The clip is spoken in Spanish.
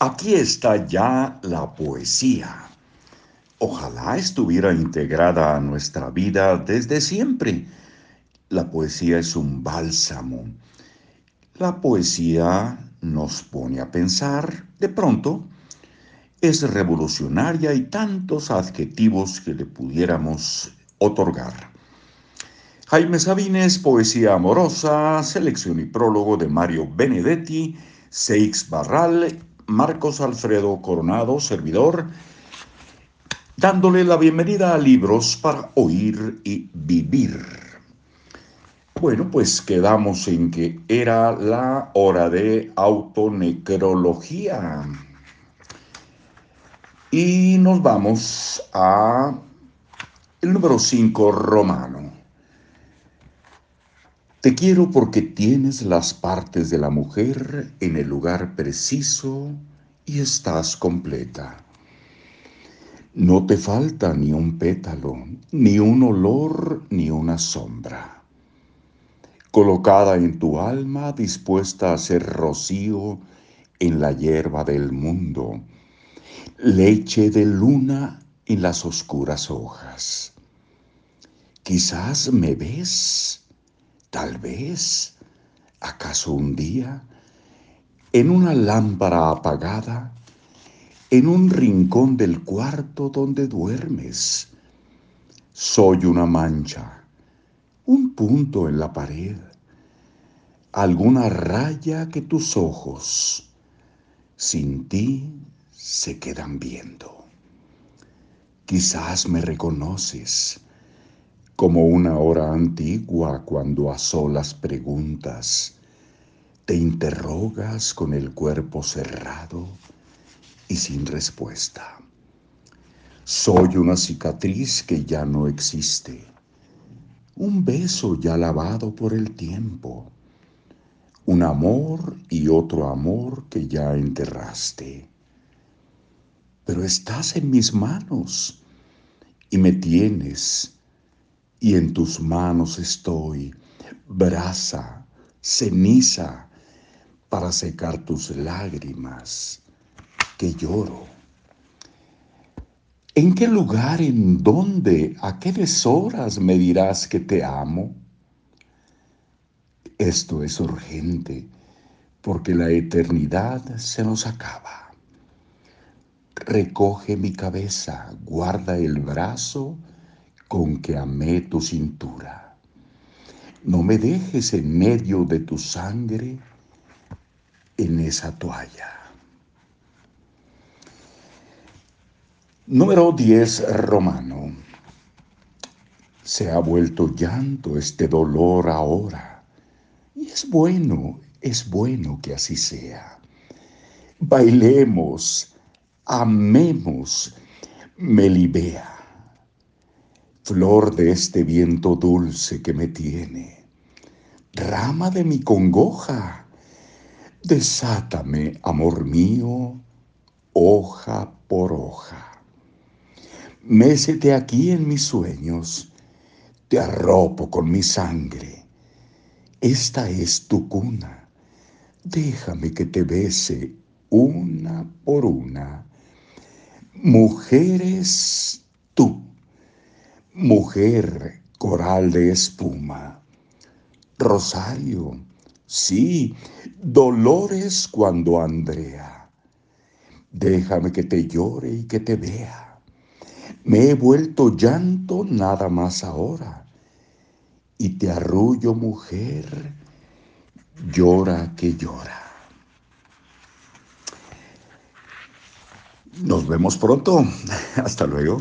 Aquí está ya la poesía. Ojalá estuviera integrada a nuestra vida desde siempre. La poesía es un bálsamo. La poesía nos pone a pensar, de pronto, es revolucionaria y tantos adjetivos que le pudiéramos otorgar. Jaime Sabines, Poesía Amorosa, selección y prólogo de Mario Benedetti, Seix Barral, Marcos Alfredo Coronado, servidor, dándole la bienvenida a Libros para Oír y Vivir. Bueno, pues quedamos en que era la hora de autonecrología. Y nos vamos a el número 5 romano. Te quiero porque tienes las partes de la mujer en el lugar preciso y estás completa. No te falta ni un pétalo, ni un olor, ni una sombra. Colocada en tu alma, dispuesta a ser rocío en la hierba del mundo, leche de luna en las oscuras hojas. Quizás me ves Tal vez, acaso un día, en una lámpara apagada, en un rincón del cuarto donde duermes, soy una mancha, un punto en la pared, alguna raya que tus ojos, sin ti, se quedan viendo. Quizás me reconoces como una hora antigua cuando a solas preguntas, te interrogas con el cuerpo cerrado y sin respuesta. Soy una cicatriz que ya no existe, un beso ya lavado por el tiempo, un amor y otro amor que ya enterraste. Pero estás en mis manos y me tienes y en tus manos estoy, brasa, ceniza, para secar tus lágrimas, que lloro. ¿En qué lugar, en dónde, a qué deshoras me dirás que te amo? Esto es urgente, porque la eternidad se nos acaba. Recoge mi cabeza, guarda el brazo, con que amé tu cintura. No me dejes en medio de tu sangre en esa toalla. Número 10 romano. Se ha vuelto llanto este dolor ahora. Y es bueno, es bueno que así sea. Bailemos, amemos, Melibea flor de este viento dulce que me tiene, rama de mi congoja, desátame, amor mío, hoja por hoja. Mésete aquí en mis sueños, te arropo con mi sangre. Esta es tu cuna, déjame que te bese una por una. Mujeres, Mujer, coral de espuma. Rosario, sí, dolores cuando Andrea. Déjame que te llore y que te vea. Me he vuelto llanto nada más ahora. Y te arrullo, mujer, llora que llora. Nos vemos pronto. Hasta luego.